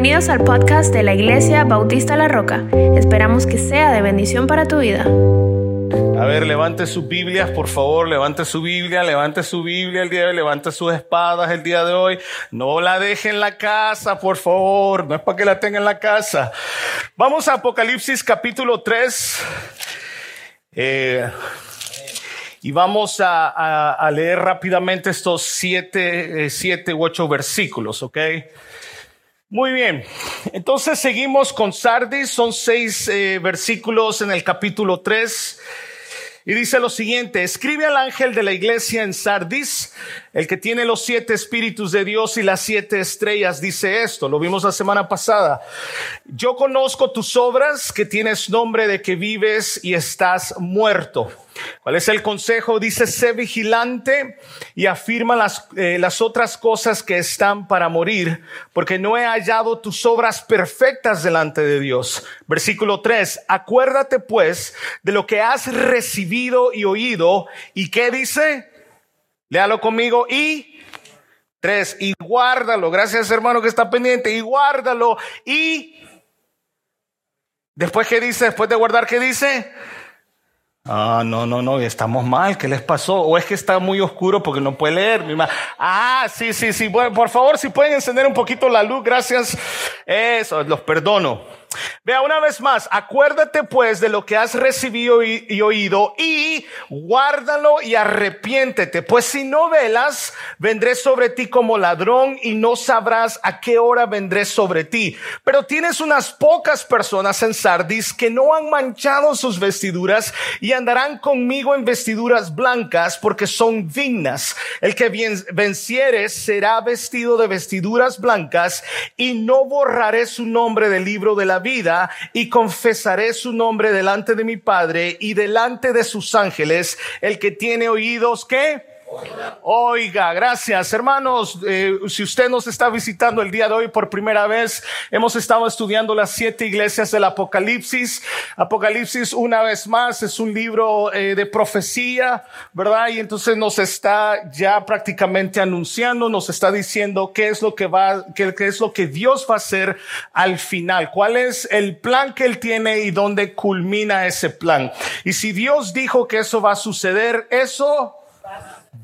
Bienvenidos al podcast de la Iglesia Bautista La Roca. Esperamos que sea de bendición para tu vida. A ver, levante sus Biblias, por favor, levante su Biblia, levante su Biblia el día de hoy, levante sus espadas el día de hoy. No la deje en la casa, por favor, no es para que la tenga en la casa. Vamos a Apocalipsis capítulo 3. Eh, y vamos a, leer rápidamente estos siete, eh, siete u ocho versículos, ¿ok? Muy bien, entonces seguimos con Sardis, son seis eh, versículos en el capítulo 3. Y dice lo siguiente, escribe al ángel de la iglesia en Sardis, el que tiene los siete espíritus de Dios y las siete estrellas, dice esto, lo vimos la semana pasada. Yo conozco tus obras, que tienes nombre de que vives y estás muerto. ¿Cuál es el consejo? Dice, sé vigilante y afirma las, eh, las otras cosas que están para morir, porque no he hallado tus obras perfectas delante de Dios. Versículo 3, acuérdate pues de lo que has recibido y oído. ¿Y qué dice? Léalo conmigo. Y tres, y guárdalo. Gracias hermano que está pendiente. Y guárdalo. Y después, ¿qué dice? Después de guardar, ¿qué dice? Ah, no, no, no, estamos mal, ¿qué les pasó? O es que está muy oscuro porque no puede leer. Mi ah, sí, sí, sí, bueno, por favor, si pueden encender un poquito la luz, gracias. Eso, los perdono. Vea una vez más, acuérdate pues de lo que has recibido y, oído y guárdalo y arrepiéntete, pues si no velas, vendré sobre ti como ladrón y no sabrás a qué hora vendré sobre ti. Pero tienes unas pocas personas en Sardis que no han manchado sus vestiduras y andarán conmigo en vestiduras blancas porque son dignas. El que venciere será vestido de vestiduras blancas y no borraré su nombre del libro de la vida y confesaré su nombre delante de mi Padre y delante de sus ángeles. El que tiene oídos, ¿qué? Oiga, gracias hermanos. Eh, si usted nos está visitando el día de hoy por primera vez, hemos estado estudiando las siete iglesias del Apocalipsis. Apocalipsis, una vez más, es un libro eh, de profecía, ¿verdad? Y entonces nos está ya prácticamente anunciando, nos está diciendo qué es lo que va, qué, qué es lo que Dios va a hacer al final, cuál es el plan que Él tiene y dónde culmina ese plan. Y si Dios dijo que eso va a suceder, eso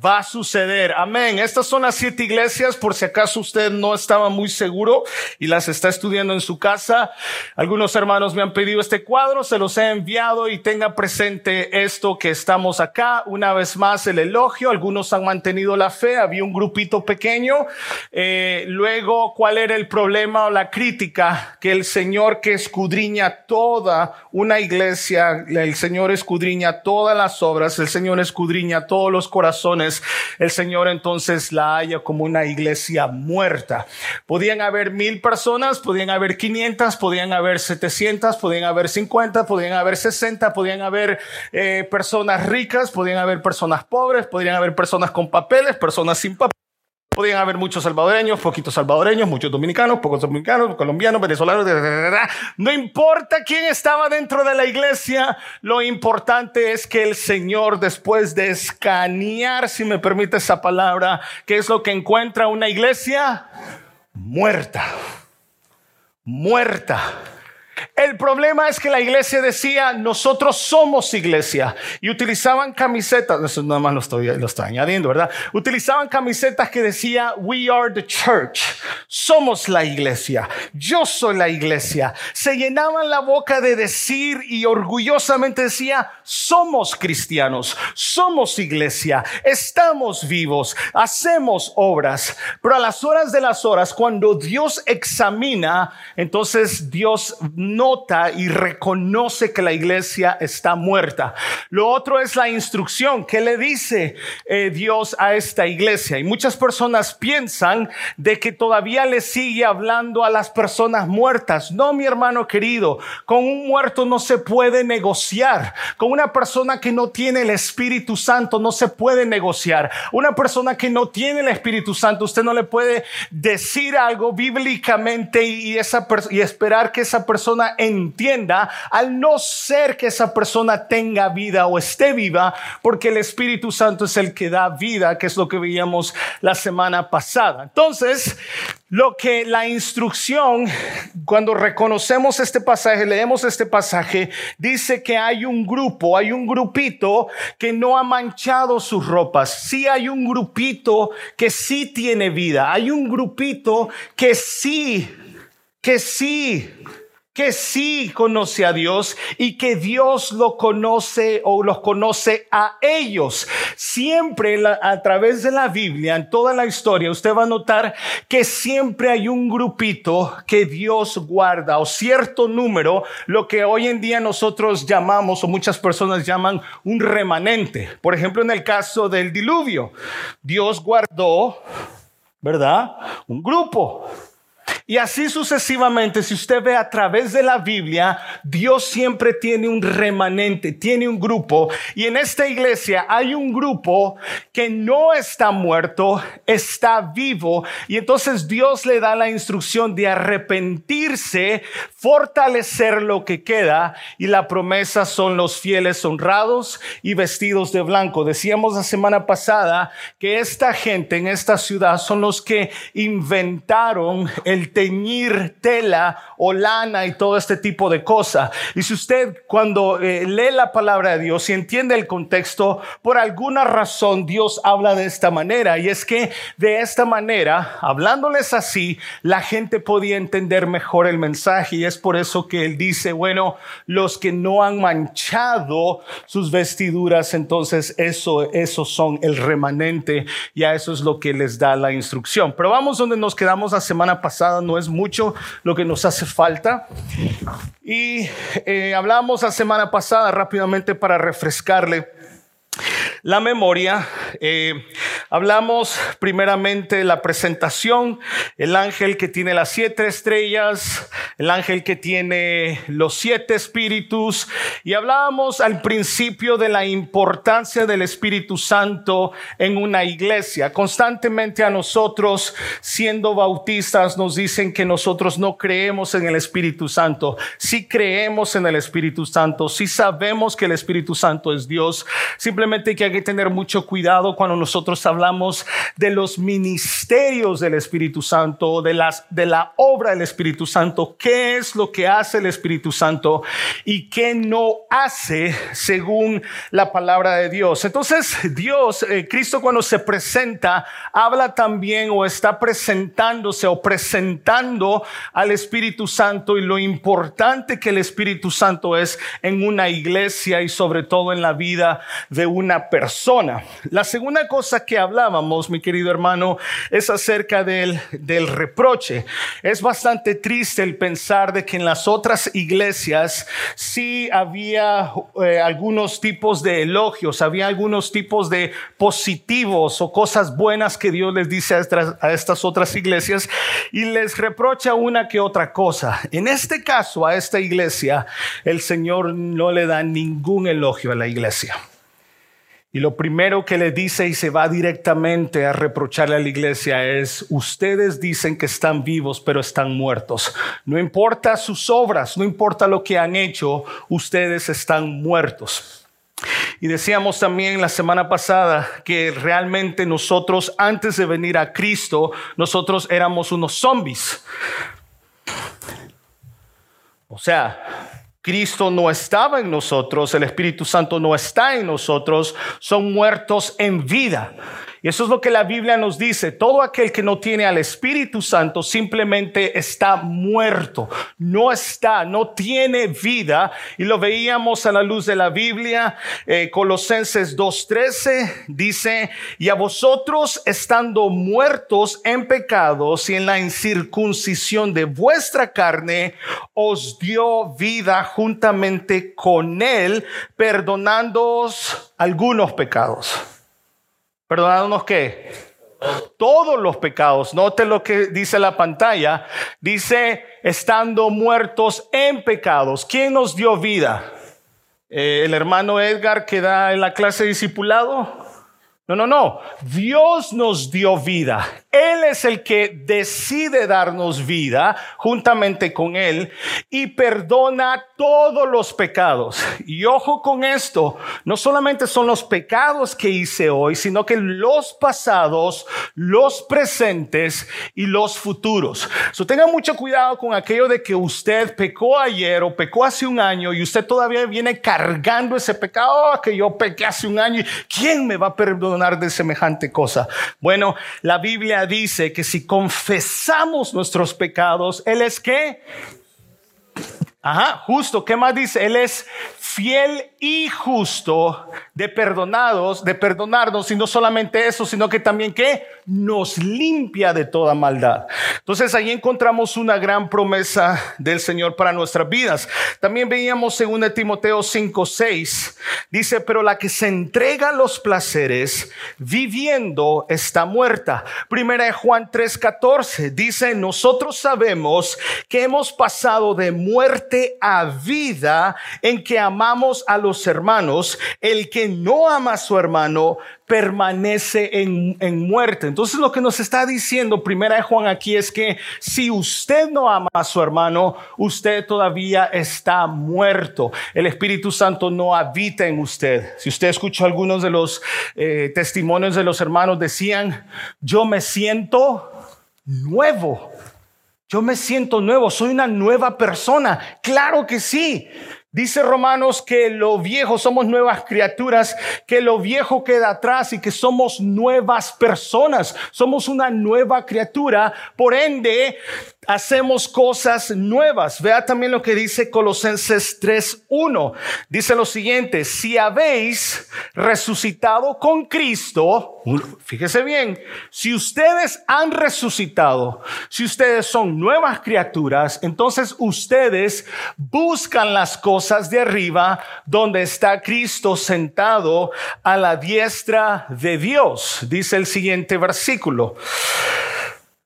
va a suceder. Amén. Estas son las siete iglesias, por si acaso usted no estaba muy seguro y las está estudiando en su casa. Algunos hermanos me han pedido este cuadro, se los he enviado y tenga presente esto que estamos acá. Una vez más el elogio, algunos han mantenido la fe, había un grupito pequeño. Eh, luego, ¿cuál era el problema o la crítica? Que el Señor que escudriña toda una iglesia, el Señor escudriña todas las obras, el Señor escudriña todos los corazones el Señor entonces la haya como una iglesia muerta. Podían haber mil personas, podían haber 500, podían haber 700, podían haber 50, podían haber 60, podían haber eh, personas ricas, podían haber personas pobres, podrían haber personas con papeles, personas sin papeles. Podían haber muchos salvadoreños, poquitos salvadoreños, muchos dominicanos, pocos dominicanos, colombianos, venezolanos. No importa quién estaba dentro de la iglesia, lo importante es que el Señor, después de escanear, si me permite esa palabra, ¿qué es lo que encuentra una iglesia? Muerta. Muerta el problema es que la iglesia decía, nosotros somos iglesia. Y utilizaban camisetas, eso nada más lo estoy, lo estoy añadiendo, ¿verdad? Utilizaban camisetas que decía, we are the church. Somos la iglesia. Yo soy la iglesia. Se llenaban la boca de decir y orgullosamente decía, somos cristianos, somos iglesia, estamos vivos, hacemos obras. Pero a las horas de las horas, cuando Dios examina, entonces Dios nota y reconoce que la iglesia está muerta. Lo otro es la instrucción. ¿Qué le dice eh, Dios a esta iglesia? Y muchas personas piensan de que todavía le sigue hablando a las personas muertas. No, mi hermano querido, con un muerto no se puede negociar. Con una persona que no tiene el Espíritu Santo no se puede negociar. Una persona que no tiene el Espíritu Santo, usted no le puede decir algo bíblicamente y, esa y esperar que esa persona entienda al no ser que esa persona tenga vida o esté viva, porque el Espíritu Santo es el que da vida, que es lo que veíamos la semana pasada. Entonces, lo que la instrucción, cuando reconocemos este pasaje, leemos este pasaje, dice que hay un grupo, hay un grupito que no ha manchado sus ropas. Sí hay un grupito que sí tiene vida. Hay un grupito que sí, que sí que sí conoce a Dios y que Dios lo conoce o los conoce a ellos. Siempre a través de la Biblia, en toda la historia, usted va a notar que siempre hay un grupito que Dios guarda o cierto número, lo que hoy en día nosotros llamamos o muchas personas llaman un remanente. Por ejemplo, en el caso del diluvio, Dios guardó, ¿verdad? Un grupo. Y así sucesivamente, si usted ve a través de la Biblia, Dios siempre tiene un remanente, tiene un grupo. Y en esta iglesia hay un grupo que no está muerto, está vivo. Y entonces Dios le da la instrucción de arrepentirse, fortalecer lo que queda. Y la promesa son los fieles honrados y vestidos de blanco. Decíamos la semana pasada que esta gente en esta ciudad son los que inventaron el teñir tela o lana y todo este tipo de cosas. Y si usted cuando eh, lee la palabra de Dios y entiende el contexto, por alguna razón Dios habla de esta manera. Y es que de esta manera, hablándoles así, la gente podía entender mejor el mensaje. Y es por eso que él dice, bueno, los que no han manchado sus vestiduras, entonces eso, esos son el remanente. Y a eso es lo que les da la instrucción. Pero vamos donde nos quedamos la semana pasada no es mucho lo que nos hace falta. Y eh, hablamos la semana pasada rápidamente para refrescarle la memoria. Eh, hablamos primeramente de la presentación, el ángel que tiene las siete estrellas, el ángel que tiene los siete espíritus, y hablábamos al principio de la importancia del Espíritu Santo en una iglesia. Constantemente a nosotros, siendo bautistas, nos dicen que nosotros no creemos en el Espíritu Santo. Si creemos en el Espíritu Santo, si sabemos que el Espíritu Santo es Dios, simplemente que tener mucho cuidado cuando nosotros hablamos de los ministerios del Espíritu Santo, de, las, de la obra del Espíritu Santo, qué es lo que hace el Espíritu Santo y qué no hace según la palabra de Dios. Entonces, Dios, eh, Cristo cuando se presenta, habla también o está presentándose o presentando al Espíritu Santo y lo importante que el Espíritu Santo es en una iglesia y sobre todo en la vida de una persona. La segunda cosa que hablábamos, mi querido hermano, es acerca del, reproche. Es bastante triste el pensar de que en las otras iglesias sí había eh, algunos tipos de elogios, había algunos tipos de positivos o cosas buenas que Dios les dice a estas otras iglesias y les reprocha una que otra cosa. En este caso, a esta iglesia, el Señor no le da ningún elogio a la iglesia. Y lo primero que le dice y se va directamente a reprocharle a la iglesia es, ustedes dicen que están vivos, pero están muertos. No importa sus obras, no importa lo que han hecho, ustedes están muertos. Y decíamos también la semana pasada que realmente nosotros, antes de venir a Cristo, nosotros éramos unos zombies. O sea, Cristo no estaba en nosotros, el Espíritu Santo no está en nosotros, son muertos en vida. Y eso es lo que la Biblia nos dice. Todo aquel que no tiene al Espíritu Santo simplemente está muerto. No está, no tiene vida. Y lo veíamos a la luz de la Biblia. Eh, Colosenses 2.13 dice, y a vosotros estando muertos en pecados y en la incircuncisión de vuestra carne, os dio vida juntamente con él, perdonándoos algunos pecados. Perdonándonos qué? Todos los pecados. Note lo que dice la pantalla. Dice, estando muertos en pecados. ¿Quién nos dio vida? Eh, el hermano Edgar que da en la clase de discipulado. No, no, no. Dios nos dio vida. Él es el que decide darnos vida juntamente con Él y perdona todos los pecados. Y ojo con esto, no solamente son los pecados que hice hoy, sino que los pasados, los presentes y los futuros. So, tenga mucho cuidado con aquello de que usted pecó ayer o pecó hace un año y usted todavía viene cargando ese pecado oh, que yo pequé hace un año. ¿Quién me va a perdonar? de semejante cosa? Bueno, la Biblia dice que si confesamos nuestros pecados, Él es que Ajá, justo. ¿Qué más dice? Él es fiel y justo de perdonados, de perdonarnos, y no solamente eso, sino que también que nos limpia de toda maldad. Entonces ahí encontramos una gran promesa del Señor para nuestras vidas. También veíamos según Timoteo 5, 6, dice, pero la que se entrega a los placeres viviendo está muerta. Primera de Juan 3, 14 dice, nosotros sabemos que hemos pasado de muerte a vida en que amamos a los hermanos. El que no ama a su hermano permanece en, en, muerte. Entonces lo que nos está diciendo primera de Juan aquí es que si usted no ama a su hermano, usted todavía está muerto. El Espíritu Santo no habita en usted. Si usted escuchó algunos de los eh, testimonios de los hermanos, decían, yo me siento nuevo. Yo me siento nuevo, soy una nueva persona. Claro que sí. Dice Romanos que lo viejo somos nuevas criaturas, que lo viejo queda atrás y que somos nuevas personas. Somos una nueva criatura. Por ende, hacemos cosas nuevas. Vea también lo que dice Colosenses 3.1. Dice lo siguiente, si habéis resucitado con Cristo, fíjese bien, si ustedes han resucitado, si ustedes son nuevas criaturas, entonces ustedes buscan las cosas de arriba donde está Cristo sentado a la diestra de Dios, dice el siguiente versículo.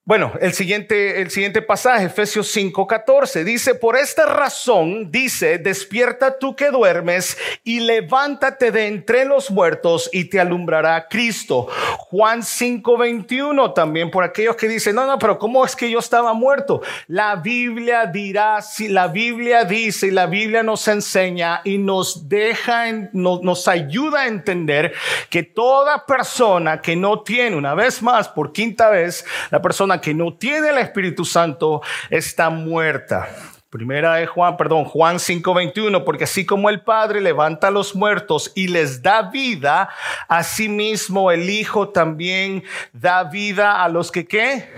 Bueno, el siguiente, el siguiente pasaje, Efesios 5:14, dice, por esta razón, dice, despierta tú que duermes y levántate de entre los muertos y te alumbrará Cristo. Juan 5:21 también, por aquellos que dicen, no, no, pero ¿cómo es que yo estaba muerto? La Biblia dirá, si la Biblia dice y la Biblia nos enseña y nos deja, nos, nos ayuda a entender que toda persona que no tiene, una vez más, por quinta vez, la persona que no tiene el Espíritu Santo está muerta. Primera de Juan, perdón, Juan 5:21, porque así como el Padre levanta a los muertos y les da vida, asimismo el Hijo también da vida a los que qué?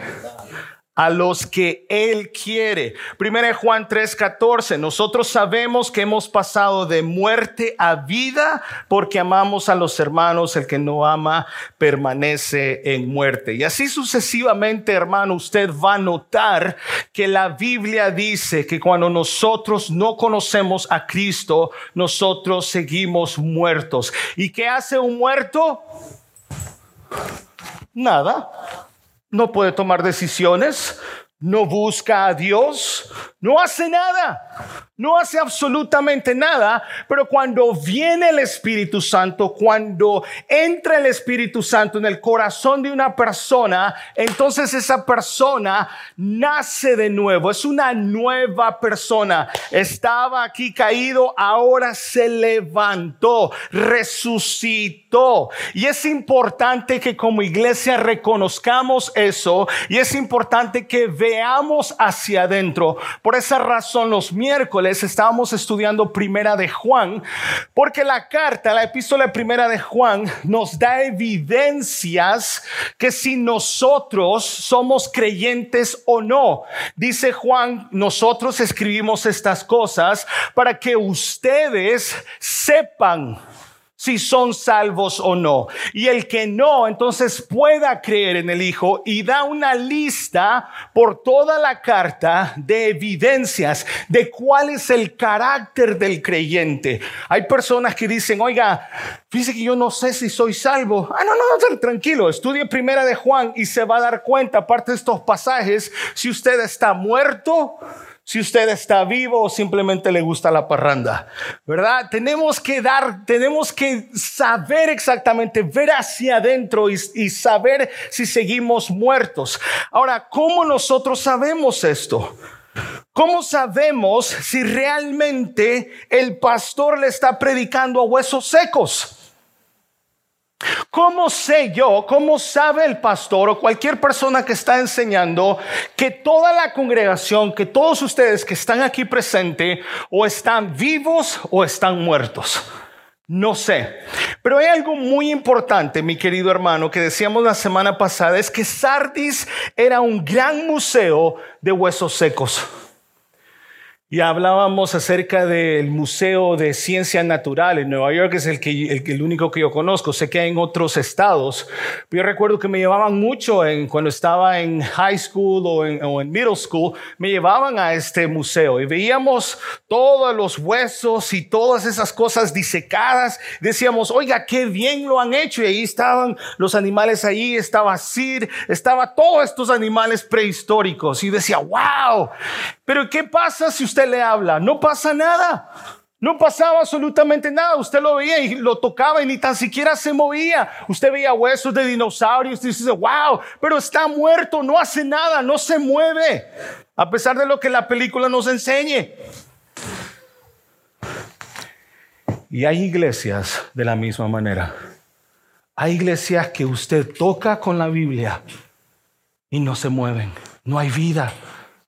A los que Él quiere. Primera Juan 3:14, nosotros sabemos que hemos pasado de muerte a vida porque amamos a los hermanos, el que no ama permanece en muerte. Y así sucesivamente, hermano, usted va a notar que la Biblia dice que cuando nosotros no conocemos a Cristo, nosotros seguimos muertos. ¿Y qué hace un muerto? Nada no puede tomar decisiones, no busca a Dios, no hace nada, no hace absolutamente nada, pero cuando viene el Espíritu Santo, cuando entra el Espíritu Santo en el corazón de una persona, entonces esa persona nace de nuevo, es una nueva persona. Estaba aquí caído, ahora se levantó, resucitó. Y es importante que como iglesia reconozcamos eso y es importante que veamos hacia adentro. Por esa razón, los miércoles estábamos estudiando Primera de Juan, porque la carta, la epístola Primera de Juan, nos da evidencias que si nosotros somos creyentes o no. Dice Juan, nosotros escribimos estas cosas para que ustedes sepan si son salvos o no. Y el que no, entonces pueda creer en el Hijo y da una lista por toda la carta de evidencias de cuál es el carácter del creyente. Hay personas que dicen, oiga, fíjese que yo no sé si soy salvo. Ah, no, no, no, tranquilo, estudie primera de Juan y se va a dar cuenta, aparte de estos pasajes, si usted está muerto si usted está vivo o simplemente le gusta la parranda, ¿verdad? Tenemos que dar, tenemos que saber exactamente, ver hacia adentro y, y, saber si seguimos muertos. Ahora, ¿cómo nosotros sabemos esto? ¿Cómo sabemos si realmente el pastor le está predicando a huesos secos? ¿Cómo sé yo, cómo sabe el pastor o cualquier persona que está enseñando que toda la congregación, que todos ustedes que están aquí presentes o están vivos o están muertos? No sé. Pero hay algo muy importante, mi querido hermano, que decíamos la semana pasada, es que Sardis era un gran museo de huesos secos. Y hablábamos acerca del Museo de Ciencia Natural en Nueva York, es el, que, el, único que yo conozco. Sé que hay en otros estados. Yo recuerdo que me llevaban mucho en, cuando estaba en high school o en, o en middle school, me llevaban a este museo y veíamos todos los huesos y todas esas cosas disecadas. Decíamos, oiga, qué bien lo han hecho. Y ahí estaban los animales ahí, estaba Sir, estaba todos estos animales prehistóricos. Y decía, wow. Pero ¿qué pasa si usted le habla, no pasa nada. No pasaba absolutamente nada. Usted lo veía y lo tocaba y ni tan siquiera se movía. Usted veía huesos de dinosaurios y dice, wow, pero está muerto, no hace nada, no se mueve. A pesar de lo que la película nos enseñe. Y hay iglesias de la misma manera. Hay iglesias que usted toca con la Biblia y no se mueven. No hay vida.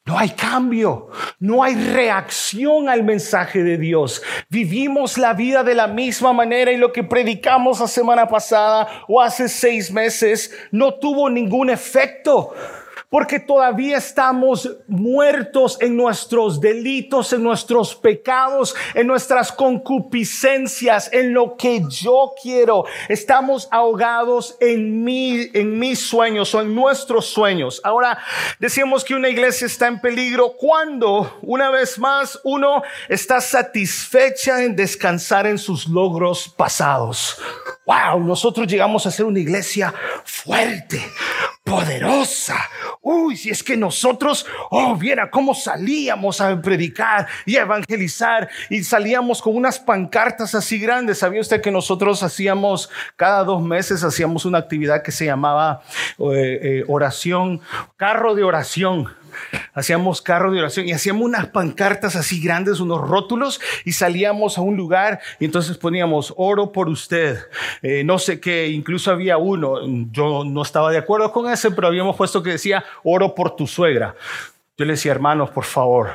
No hay cambio, no hay reacción al mensaje de Dios. Vivimos la vida de la misma manera y lo que predicamos la semana pasada o hace seis meses no tuvo ningún efecto porque todavía estamos muertos en nuestros delitos, en nuestros pecados, en nuestras concupiscencias, en lo que yo quiero. Estamos ahogados en mi, en mis sueños o en nuestros sueños. Ahora, decimos que una iglesia está en peligro cuando, una vez más, uno está satisfecha en descansar en sus logros pasados. Wow, nosotros llegamos a ser una iglesia fuerte, poderosa. Uy, si es que nosotros, oh, viera cómo salíamos a predicar y a evangelizar y salíamos con unas pancartas así grandes. ¿Sabía usted que nosotros hacíamos, cada dos meses hacíamos una actividad que se llamaba eh, eh, oración, carro de oración? Hacíamos carro de oración y hacíamos unas pancartas así grandes, unos rótulos y salíamos a un lugar y entonces poníamos oro por usted, eh, no sé qué, incluso había uno, yo no estaba de acuerdo con ese, pero habíamos puesto que decía oro por tu suegra. Yo le decía, hermanos, por favor,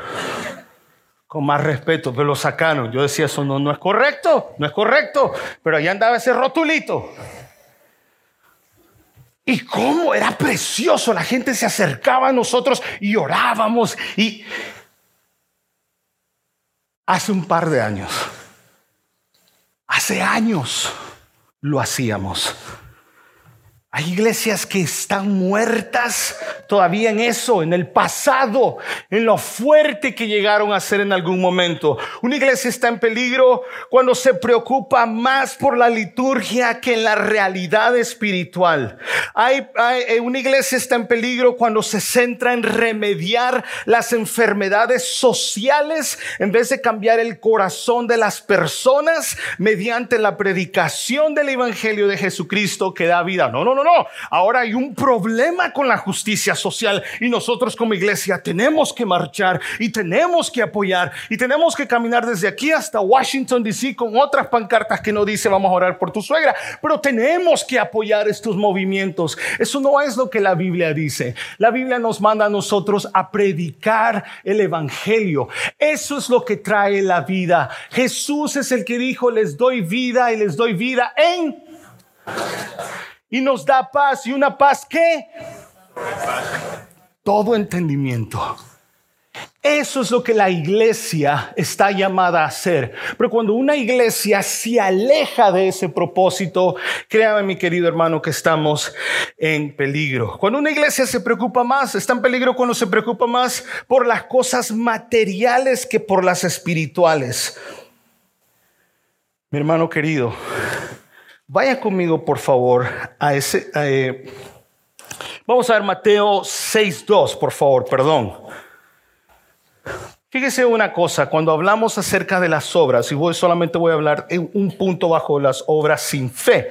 con más respeto, pero lo sacaron. Yo decía, eso no, no es correcto, no es correcto, pero allá andaba ese rotulito. Y cómo era precioso, la gente se acercaba a nosotros y orábamos. Y hace un par de años, hace años lo hacíamos. Hay iglesias que están muertas todavía en eso, en el pasado, en lo fuerte que llegaron a ser en algún momento. Una iglesia está en peligro cuando se preocupa más por la liturgia que en la realidad espiritual. Hay, eh, una iglesia está en peligro cuando se centra en remediar las enfermedades sociales en vez de cambiar el corazón de las personas mediante la predicación del evangelio de Jesucristo que da vida. No, no, no no. Ahora hay un problema con la justicia social y nosotros como iglesia tenemos que marchar y tenemos que apoyar y tenemos que caminar desde aquí hasta Washington, D.C. con otras pancartas que no dice vamos a orar por tu suegra, pero tenemos que apoyar estos movimientos. Eso no es lo que la Biblia dice. La Biblia nos manda a nosotros a predicar el Evangelio. Eso es lo que trae la vida. Jesús es el que dijo, les doy vida y les doy vida en y nos da paz y una paz que todo entendimiento. Eso es lo que la iglesia está llamada a hacer. Pero cuando una iglesia se aleja de ese propósito, créame mi querido hermano que estamos en peligro. Cuando una iglesia se preocupa más, está en peligro cuando se preocupa más por las cosas materiales que por las espirituales. Mi hermano querido, Vaya conmigo, por favor, a ese... Eh, vamos a ver Mateo 6.2, por favor, perdón. Fíjese una cosa, cuando hablamos acerca de las obras, y voy solamente voy a hablar en un punto bajo las obras sin fe,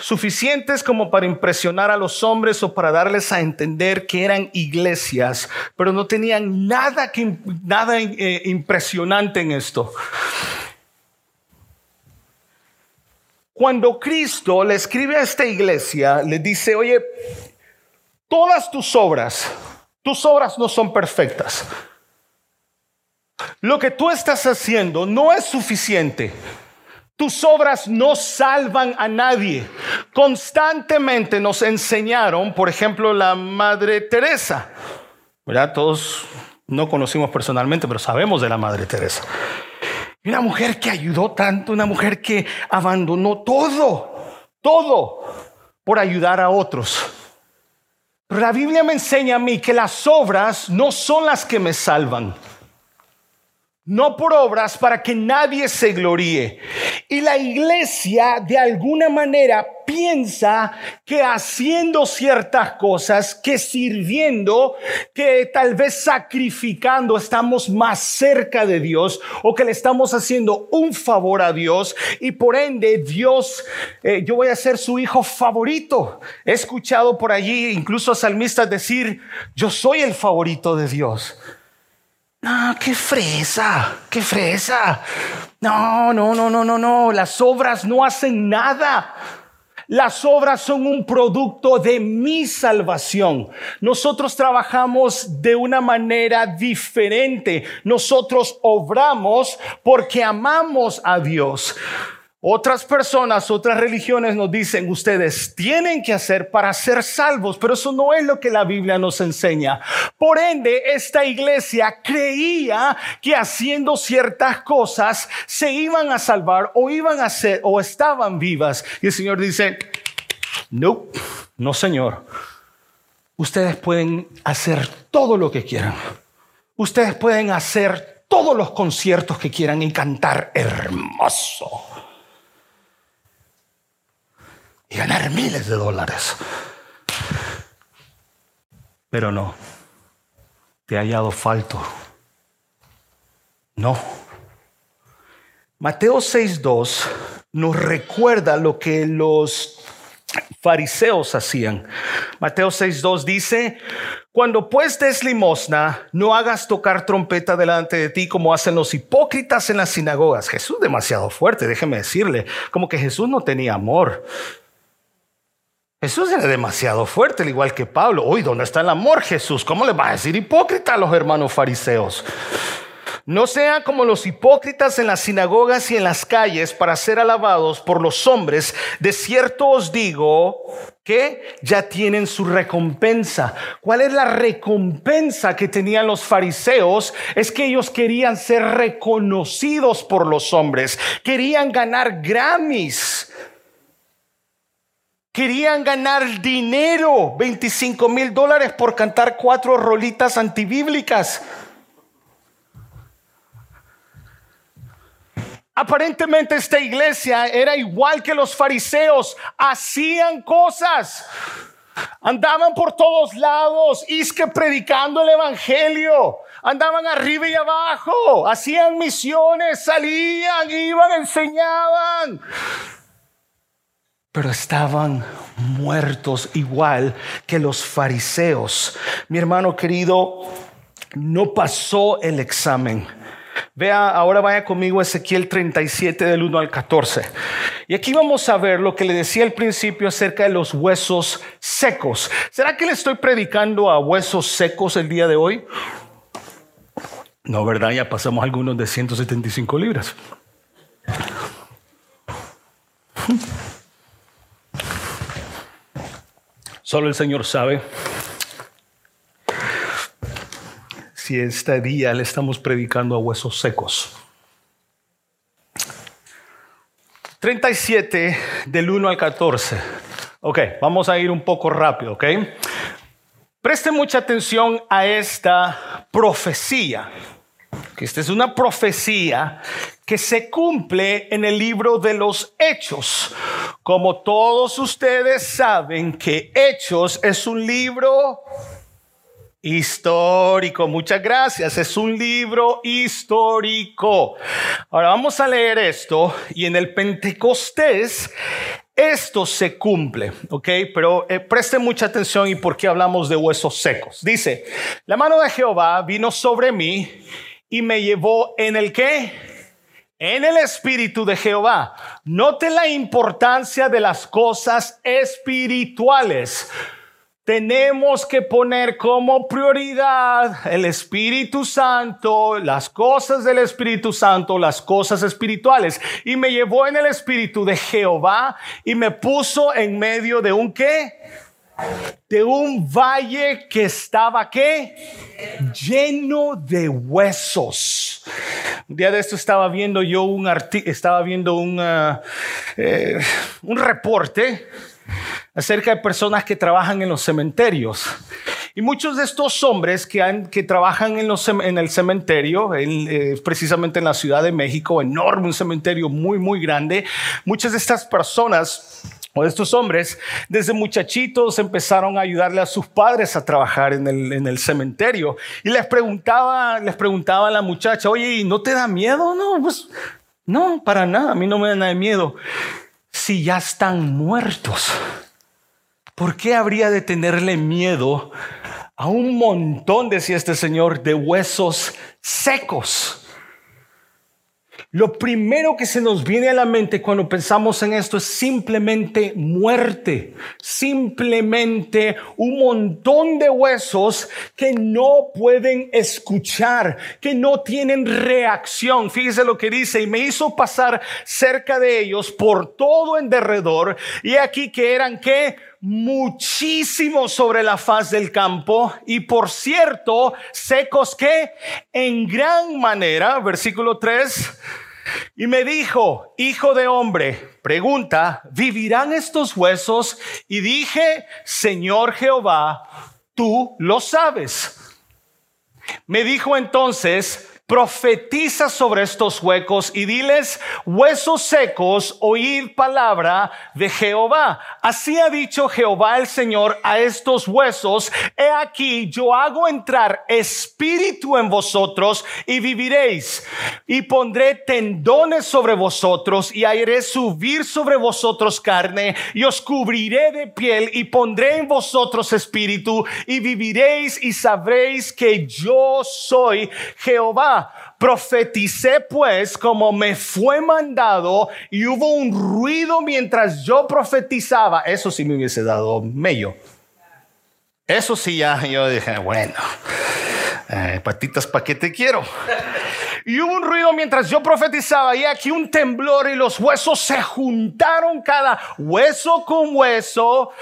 suficientes como para impresionar a los hombres o para darles a entender que eran iglesias, pero no tenían nada, que, nada eh, impresionante en esto. Cuando Cristo le escribe a esta iglesia, le dice, oye, todas tus obras, tus obras no son perfectas. Lo que tú estás haciendo no es suficiente. Tus obras no salvan a nadie. Constantemente nos enseñaron, por ejemplo, la Madre Teresa. Todos no conocimos personalmente, pero sabemos de la Madre Teresa. Una mujer que ayudó tanto, una mujer que abandonó todo, todo, por ayudar a otros. Pero la Biblia me enseña a mí que las obras no son las que me salvan no por obras para que nadie se gloríe. Y la iglesia de alguna manera piensa que haciendo ciertas cosas, que sirviendo, que tal vez sacrificando estamos más cerca de Dios o que le estamos haciendo un favor a Dios y por ende Dios, eh, yo voy a ser su hijo favorito. He escuchado por allí incluso salmistas decir, yo soy el favorito de Dios. No, qué fresa, qué fresa. No, no, no, no, no, no. Las obras no hacen nada. Las obras son un producto de mi salvación. Nosotros trabajamos de una manera diferente. Nosotros obramos porque amamos a Dios. Otras personas, otras religiones nos dicen, ustedes tienen que hacer para ser salvos, pero eso no es lo que la Biblia nos enseña. Por ende, esta iglesia creía que haciendo ciertas cosas se iban a salvar o iban a ser o estaban vivas. Y el Señor dice, no, no Señor. Ustedes pueden hacer todo lo que quieran. Ustedes pueden hacer todos los conciertos que quieran y cantar hermoso y ganar miles de dólares. Pero no, te ha hallado falto. No. Mateo 6.2 nos recuerda lo que los fariseos hacían. Mateo 6.2 dice, cuando pues des limosna, no hagas tocar trompeta delante de ti como hacen los hipócritas en las sinagogas. Jesús demasiado fuerte, déjeme decirle, como que Jesús no tenía amor. Jesús era demasiado fuerte, al igual que Pablo. Uy, ¿dónde está el amor, Jesús? ¿Cómo le va a decir hipócrita a los hermanos fariseos? No sean como los hipócritas en las sinagogas y en las calles para ser alabados por los hombres. De cierto os digo que ya tienen su recompensa. ¿Cuál es la recompensa que tenían los fariseos? Es que ellos querían ser reconocidos por los hombres. Querían ganar Grammys Querían ganar dinero, 25 mil dólares por cantar cuatro rolitas antibíblicas. Aparentemente esta iglesia era igual que los fariseos, hacían cosas, andaban por todos lados, y que predicando el evangelio, andaban arriba y abajo, hacían misiones, salían, iban, enseñaban pero estaban muertos igual que los fariseos. Mi hermano querido, no pasó el examen. Vea, ahora vaya conmigo a Ezequiel 37 del 1 al 14. Y aquí vamos a ver lo que le decía al principio acerca de los huesos secos. ¿Será que le estoy predicando a huesos secos el día de hoy? No, ¿verdad? Ya pasamos algunos de 175 libras. Solo el Señor sabe si este día le estamos predicando a huesos secos. 37 del 1 al 14. Ok, vamos a ir un poco rápido, ok. Preste mucha atención a esta profecía. Que esta es una profecía que se cumple en el libro de los Hechos. Como todos ustedes saben que Hechos es un libro Histórico, muchas gracias. Es un libro histórico. Ahora vamos a leer esto y en el Pentecostés esto se cumple, ¿ok? Pero eh, preste mucha atención y por qué hablamos de huesos secos. Dice, la mano de Jehová vino sobre mí y me llevó en el qué? En el espíritu de Jehová. Note la importancia de las cosas espirituales tenemos que poner como prioridad el Espíritu Santo, las cosas del Espíritu Santo, las cosas espirituales. Y me llevó en el Espíritu de Jehová y me puso en medio de un qué? De un valle que estaba qué? Lleno de huesos. Un día de esto estaba viendo yo un estaba viendo uh, eh, un reporte acerca de personas que trabajan en los cementerios. Y muchos de estos hombres que, que trabajan en, los, en, el cementerio, eh, precisamente en la Ciudad de México, enorme, un cementerio muy, muy grande, muchas de estas personas o estos hombres, desde muchachitos empezaron a ayudarle a sus padres a trabajar en el, en el cementerio. Y les preguntaba, les preguntaba a la muchacha, oye, ¿y no te da miedo? No, pues no, para nada, a mí no me da nada de miedo. Si ya están muertos. ¿Por qué habría de tenerle miedo a un montón, decía este señor, de huesos secos? Lo primero que se nos viene a la mente cuando pensamos en esto es simplemente muerte, simplemente un montón de huesos que no pueden escuchar, que no tienen reacción. Fíjese lo que dice, y me hizo pasar cerca de ellos por todo en derredor, y aquí que eran que muchísimo sobre la faz del campo y por cierto, secos que en gran manera, versículo 3, y me dijo, hijo de hombre, pregunta, ¿vivirán estos huesos? Y dije, Señor Jehová, tú lo sabes. Me dijo entonces, profetiza sobre estos huecos y diles, huesos secos, oíd palabra de Jehová. Así ha dicho Jehová el Señor a estos huesos, he aquí yo hago entrar espíritu en vosotros y viviréis. Y pondré tendones sobre vosotros y haré subir sobre vosotros carne y os cubriré de piel y pondré en vosotros espíritu y viviréis y sabréis que yo soy Profeticé pues como me fue mandado y hubo un ruido mientras yo profetizaba. Eso sí me hubiese dado mello. Eso sí ya yo dije, bueno, eh, patitas, ¿para qué te quiero? Y hubo un ruido mientras yo profetizaba y aquí un temblor y los huesos se juntaron cada hueso con hueso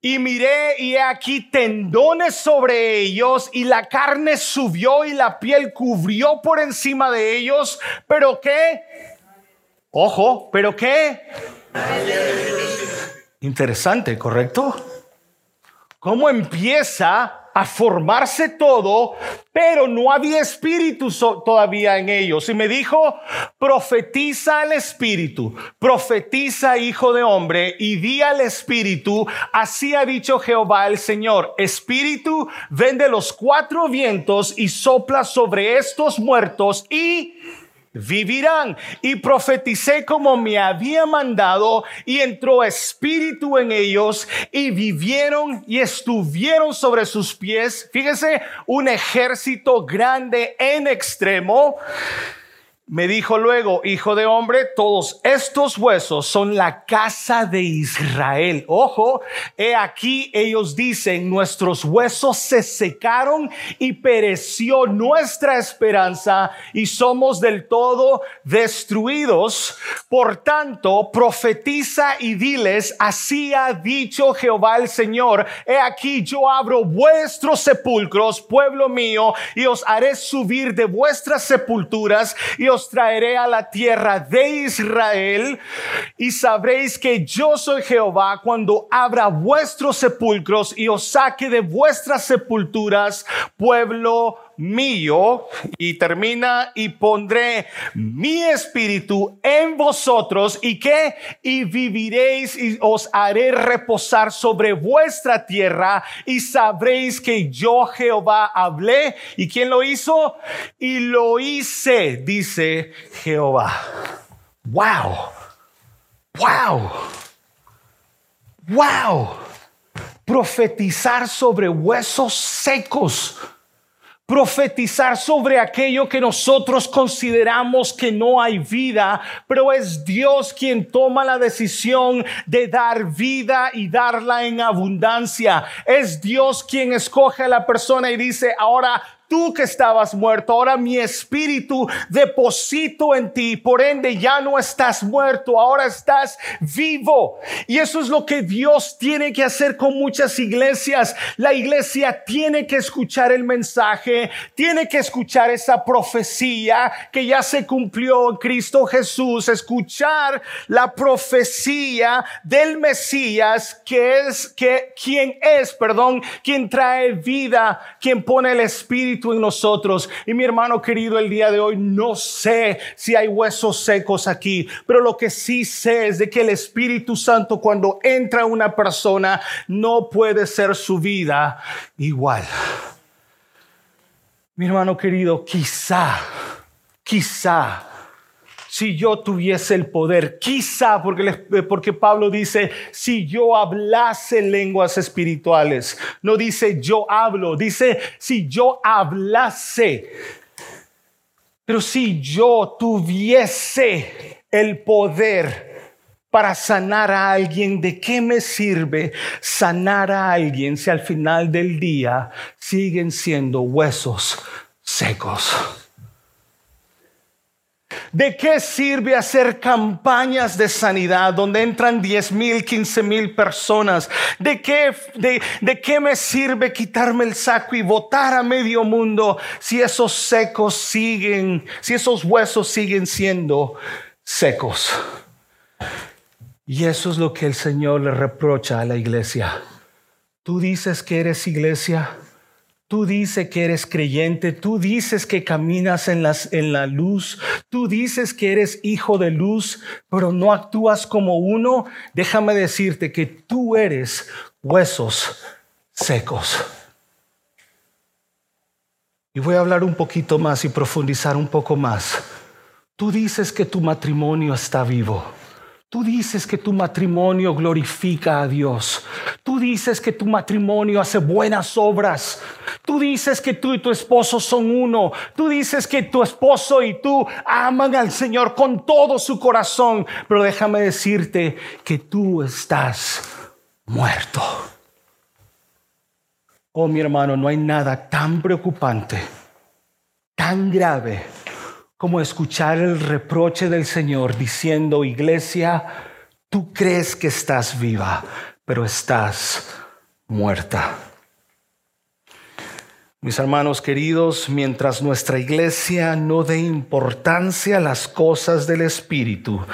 y miré y he aquí tendones sobre ellos y la carne subió y la piel cubrió por encima de ellos. Pero qué? Ojo, pero qué? Interesante, ¿correcto? ¿Cómo empieza a formarse todo, pero no había espíritu todavía en ellos. Y me dijo, profetiza al espíritu, profetiza hijo de hombre, y di al espíritu, así ha dicho Jehová el Señor, espíritu, vende los cuatro vientos y sopla sobre estos muertos y vivirán. Y profeticé como me había mandado y entró espíritu en ellos y vivieron y estuvieron sobre sus pies. Fíjese, un ejército grande en extremo. Me dijo luego, hijo de hombre, todos estos huesos son la casa de Israel. Ojo, he aquí ellos dicen, nuestros huesos se secaron y pereció nuestra esperanza y somos del todo destruidos. Por tanto, profetiza y diles, así ha dicho Jehová el Señor, he aquí yo abro vuestros sepulcros, pueblo mío, y os haré subir de vuestras sepulturas y os traeré a la tierra de Israel y sabréis que yo soy Jehová cuando abra vuestros sepulcros y os saque de vuestras sepulturas, pueblo mío y termina y pondré mi espíritu en vosotros y que y viviréis y os haré reposar sobre vuestra tierra y sabréis que yo Jehová hablé. Y quién lo hizo y lo hice dice Jehová. Wow. Wow. Wow. Profetizar sobre huesos secos profetizar sobre aquello que nosotros consideramos que no hay vida, pero es Dios quien toma la decisión de dar vida y darla en abundancia. Es Dios quien escoge a la persona y dice, ahora tú que estabas muerto, ahora mi espíritu deposito en ti, por ende ya no estás muerto, ahora estás vivo. Y eso es lo que Dios tiene que hacer con muchas iglesias. La iglesia tiene que escuchar el mensaje, tiene que escuchar esa profecía que ya se cumplió en Cristo Jesús, escuchar la profecía del Mesías que es que quien es, perdón, quien trae vida, quien pone el espíritu en nosotros. Y mi hermano querido, el día de hoy no sé si hay huesos secos aquí, pero lo que sí sé es de que el Espíritu Santo cuando entra una persona no puede ser su vida igual. Mi hermano querido, quizá, quizá si yo tuviese el poder, quizá, porque, eh, porque Pablo dice, si yo hablase lenguas espirituales, no dice yo hablo, dice si yo hablase, pero si yo tuviese el poder para sanar a alguien, ¿de qué me sirve sanar a alguien si al final del día siguen siendo huesos secos? ¿De qué sirve hacer campañas de sanidad donde entran 10 mil, 15 mil personas? ¿De qué, de, ¿De qué me sirve quitarme el saco y votar a medio mundo si esos secos siguen, si esos huesos siguen siendo secos? Y eso es lo que el Señor le reprocha a la iglesia. Tú dices que eres iglesia Tú dices que eres creyente, tú dices que caminas en, en la luz, tú dices que eres hijo de luz, pero no actúas como uno. Déjame decirte que tú eres huesos secos. Y voy a hablar un poquito más y profundizar un poco más. Tú dices que tu matrimonio está vivo. Tú dices que tu matrimonio glorifica a Dios. Tú dices que tu matrimonio hace buenas obras. Tú dices que tú y tu esposo son uno. Tú dices que tu esposo y tú aman al Señor con todo su corazón. Pero déjame decirte que tú estás muerto. Oh mi hermano, no hay nada tan preocupante, tan grave como escuchar el reproche del Señor diciendo, iglesia, tú crees que estás viva, pero estás muerta. Mis hermanos queridos, mientras nuestra iglesia no dé importancia a las cosas del Espíritu,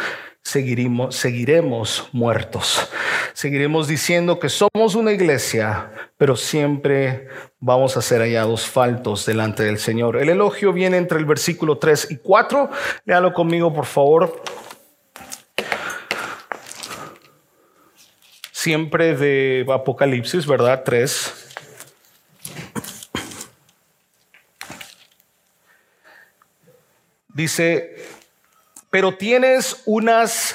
seguiremos, seguiremos muertos. Seguiremos diciendo que somos una iglesia, pero siempre vamos a ser hallados faltos delante del Señor. El elogio viene entre el versículo 3 y 4. Léalo conmigo, por favor. Siempre de Apocalipsis, ¿verdad? 3. Dice, pero tienes unas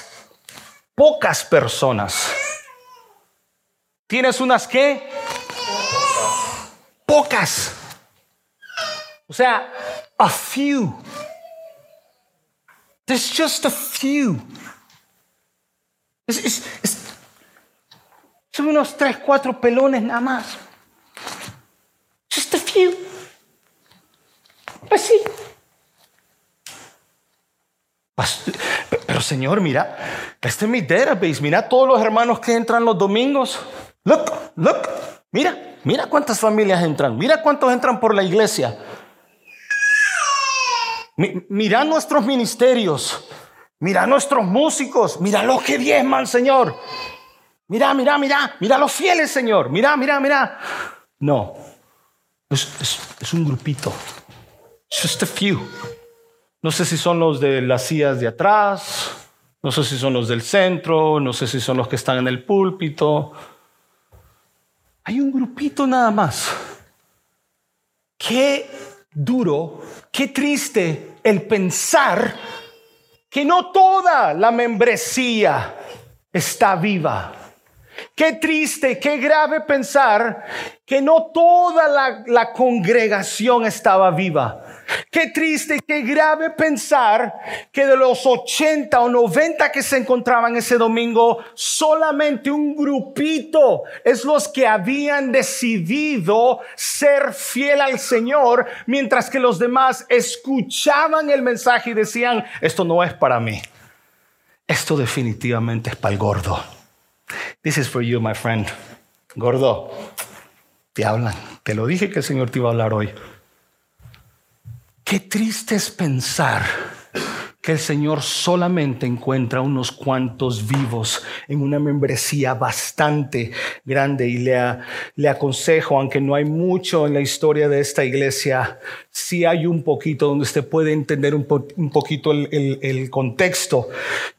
pocas personas. ¿Tienes unas qué? Pocas. O sea, a few. There's just a few. son unos tres, cuatro pelones nada más. Just a few. Pues sí. Pero Señor, mira, este es mi database. Mira todos los hermanos que entran los domingos. Look, look. Mira, mira cuántas familias entran. Mira cuántos entran por la iglesia. Mira nuestros ministerios. Mira nuestros músicos. Mira los que diezman, Señor. Mira, mira, mira. Mira los fieles, Señor. Mira, mira, mira. No. es un grupito. Just a few. No sé si son los de las sillas de atrás, no sé si son los del centro, no sé si son los que están en el púlpito. Hay un grupito nada más. Qué duro, qué triste el pensar que no toda la membresía está viva. Qué triste, qué grave pensar que no toda la, congregación estaba viva. Qué triste, qué grave pensar que de los 80 o 90 que se encontraban ese domingo, solamente un grupito es los que habían decidido ser fiel al Señor, mientras que los demás escuchaban el mensaje y decían, esto no es para mí, esto definitivamente es para el gordo. This is for you, my friend. Gordo, te hablan. Te lo dije que el Señor te iba a hablar hoy. Qué triste es pensar que el Señor solamente encuentra unos cuantos vivos en una membresía bastante grande. Y le, le aconsejo, aunque no hay mucho en la historia de esta iglesia, sí hay un poquito donde usted puede entender un, poquito el, contexto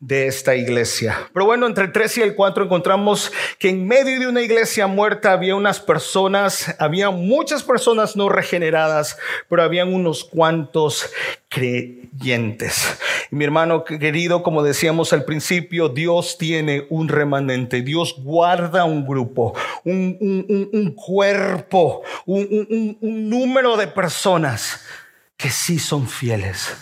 de esta iglesia. Pero bueno, entre el 3 y el 4 encontramos que en medio de una iglesia muerta había unas personas, había muchas personas no regeneradas, pero habían unos cuantos creyentes. Y mi hermano querido, como decíamos al principio, Dios tiene un remanente, Dios guarda un grupo, un cuerpo, un número de personas que sí son fieles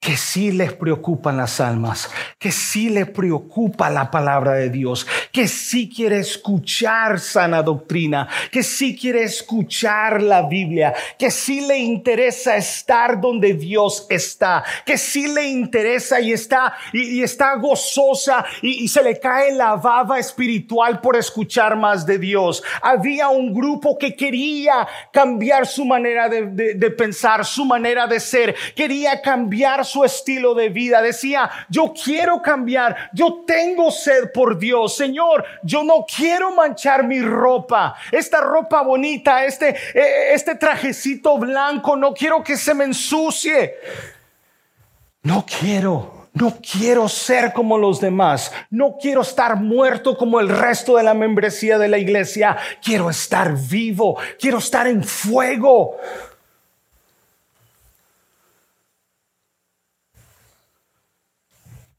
que sí les preocupan las almas, que sí les preocupa la palabra de Dios, que sí quiere escuchar sana doctrina, que sí quiere escuchar la Biblia, que sí le interesa estar donde Dios está, que sí le interesa y está y, está gozosa y, se le cae la baba espiritual por escuchar más de Dios. Había un grupo que quería cambiar su manera de, de pensar, su manera de ser, quería cambiar su estilo de vida. Decía, yo quiero cambiar, yo tengo sed por Dios. Señor, yo no quiero manchar mi ropa, esta ropa bonita, este, e, este trajecito blanco, no quiero que se me ensucie. No quiero. No quiero ser como los demás. No quiero estar muerto como el resto de la membresía de la iglesia. Quiero estar vivo. Quiero estar en fuego.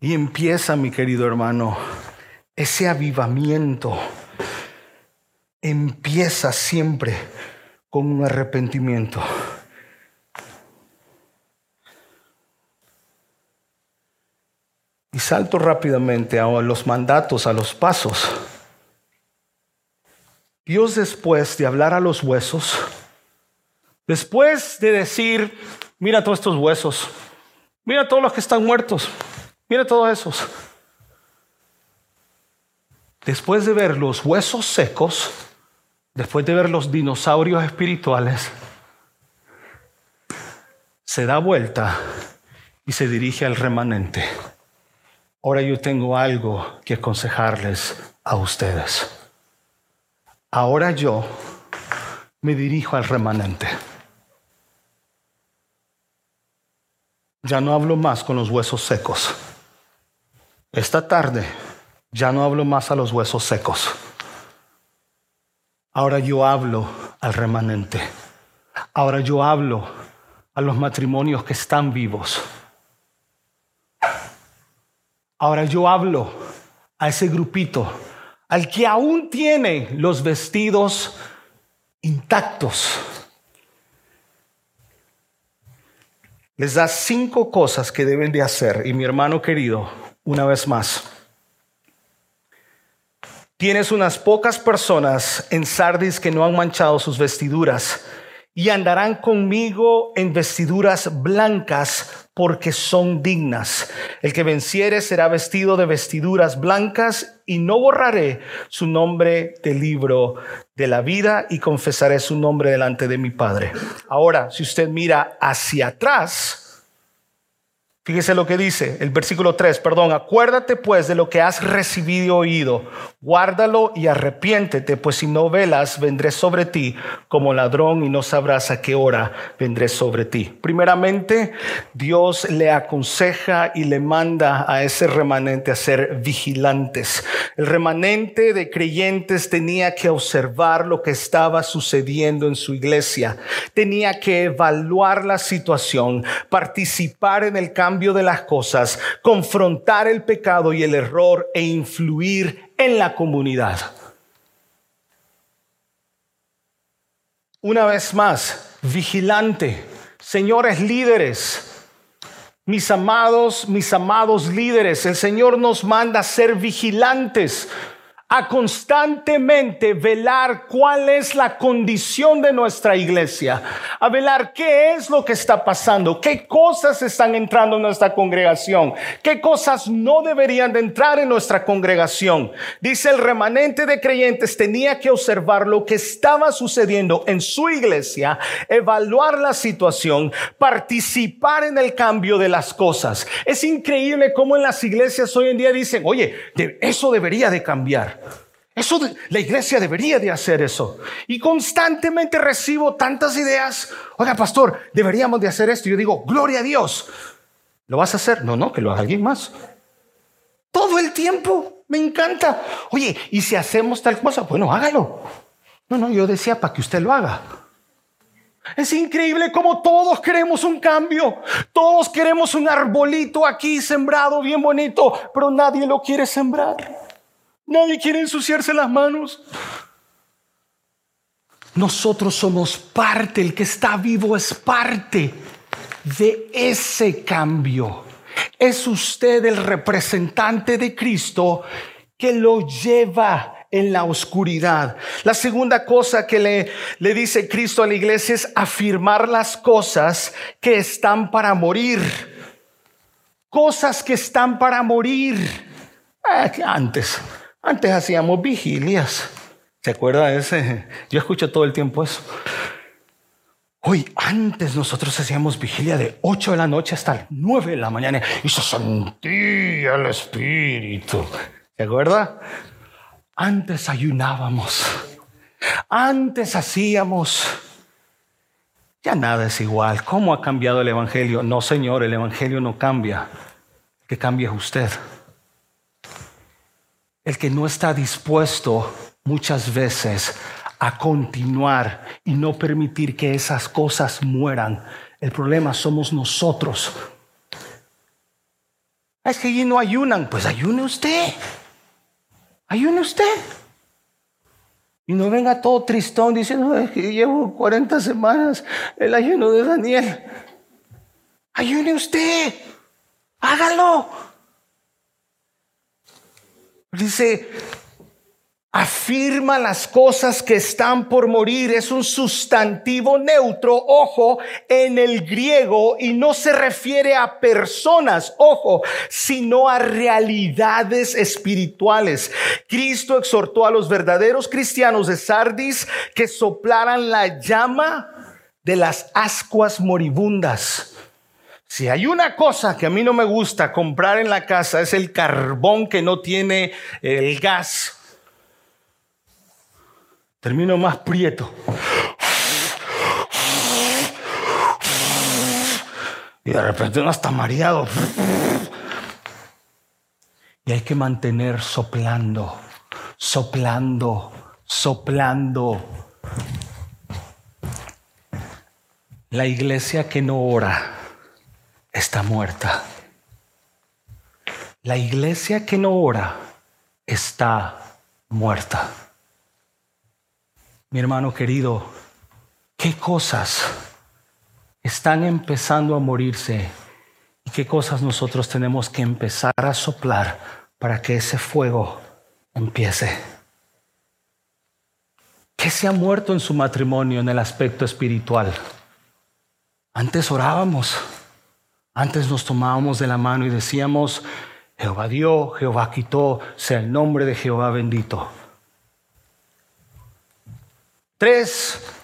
Y empieza, mi querido hermano, ese avivamiento. Empieza siempre con un arrepentimiento. Y salto rápidamente a los mandatos, a los pasos. Dios después de hablar a los huesos, después de decir, mira todos estos huesos, mira todos los que están muertos, Mira todos esos. Después de ver los huesos secos, después de ver los dinosaurios espirituales, se da vuelta y se dirige al remanente. Ahora yo tengo algo que aconsejarles a ustedes. Ahora yo me dirijo al remanente. Ya no hablo más con los huesos secos. Esta tarde ya no hablo más a los huesos secos. Ahora yo hablo al remanente. Ahora yo hablo a los matrimonios que están vivos. Ahora yo hablo a ese grupito, al que aún tiene los vestidos intactos. Les da cinco cosas que deben de hacer. Y mi hermano querido, una vez más. Tienes unas pocas personas en Sardis que no han manchado sus vestiduras y andarán conmigo en vestiduras blancas porque son dignas. El que venciere será vestido de vestiduras blancas y no borraré su nombre del libro de la vida y confesaré su nombre delante de mi Padre. Ahora, si usted mira hacia atrás, Fíjese lo que dice el versículo 3, perdón, acuérdate pues de lo que has recibido y oído, guárdalo y arrepiéntete, pues si no velas, vendré sobre ti como ladrón y no sabrás a qué hora vendré sobre ti. Primeramente, Dios le aconseja y le manda a ese remanente a ser vigilantes. El remanente de creyentes tenía que observar lo que estaba sucediendo en su iglesia, tenía que evaluar la situación, participar en el cambio de las cosas, confrontar el pecado y el error e influir en la comunidad. Una vez más, vigilante, señores líderes, mis amados, mis amados líderes, el Señor nos manda a ser vigilantes a constantemente velar cuál es la condición de nuestra iglesia, a velar qué es lo que está pasando, qué cosas están entrando en nuestra congregación, qué cosas no deberían de entrar en nuestra congregación. Dice el remanente de creyentes tenía que observar lo que estaba sucediendo en su iglesia, evaluar la situación, participar en el cambio de las cosas. Es increíble cómo en las iglesias hoy en día dicen, oye, eso debería de cambiar. Eso la iglesia debería de hacer eso. Y constantemente recibo tantas ideas. Oiga, pastor, deberíamos de hacer esto. Yo digo, gloria a Dios. ¿Lo vas a hacer? No, no, que lo haga alguien más. Todo el tiempo. Me encanta. Oye, ¿y si hacemos tal cosa? Bueno, hágalo. No, no, yo decía para que usted lo haga. Es increíble como todos queremos un cambio. Todos queremos un arbolito aquí sembrado bien bonito, pero nadie lo quiere sembrar. Nadie quiere ensuciarse las manos. Nosotros somos parte, el que está vivo es parte de ese cambio. Es usted el representante de Cristo que lo lleva en la oscuridad. La segunda cosa que le, le dice Cristo a la iglesia es afirmar las cosas que están para morir. Cosas que están para morir. Ah, antes, antes hacíamos vigilias. ¿Se acuerda de ese? Yo escucho todo el tiempo eso. Hoy, antes nosotros hacíamos vigilia de 8 de la noche hasta 9 de la mañana y se sentía el espíritu. ¿Se acuerda? Antes ayunábamos. Antes hacíamos. Ya nada es igual. ¿Cómo ha cambiado el Evangelio? No, Señor, el Evangelio no cambia. Que cambie usted el que no está dispuesto muchas veces a continuar y no permitir que esas cosas mueran. El problema somos nosotros. Es que allí no ayunan, pues ayune usted. Ayune usted. Y no venga todo tristón diciendo que llevo 40 semanas el ayuno de Daniel. Ayune usted. Hágalo. Dice, afirma las cosas que están por morir. Es un sustantivo neutro, ojo, en el griego y no se refiere a personas, ojo, sino a realidades espirituales. Cristo exhortó a los verdaderos cristianos de Sardis que soplaran la llama de las ascuas moribundas. Si hay una cosa que a mí no me gusta comprar en la casa es el carbón que no tiene el gas. Termino más prieto. Y de repente uno está mareado. Y hay que mantener soplando, soplando, soplando. La iglesia que no ora está muerta. La iglesia que no ora está muerta. Mi hermano querido, ¿qué cosas están empezando a morirse y qué cosas nosotros tenemos que empezar a soplar para que ese fuego empiece? ¿Qué se ha muerto en su matrimonio en el aspecto espiritual? Antes orábamos. Antes nos tomábamos de la mano y decíamos, Jehová dio, Jehová quitó, sea el nombre de Jehová bendito. Tres,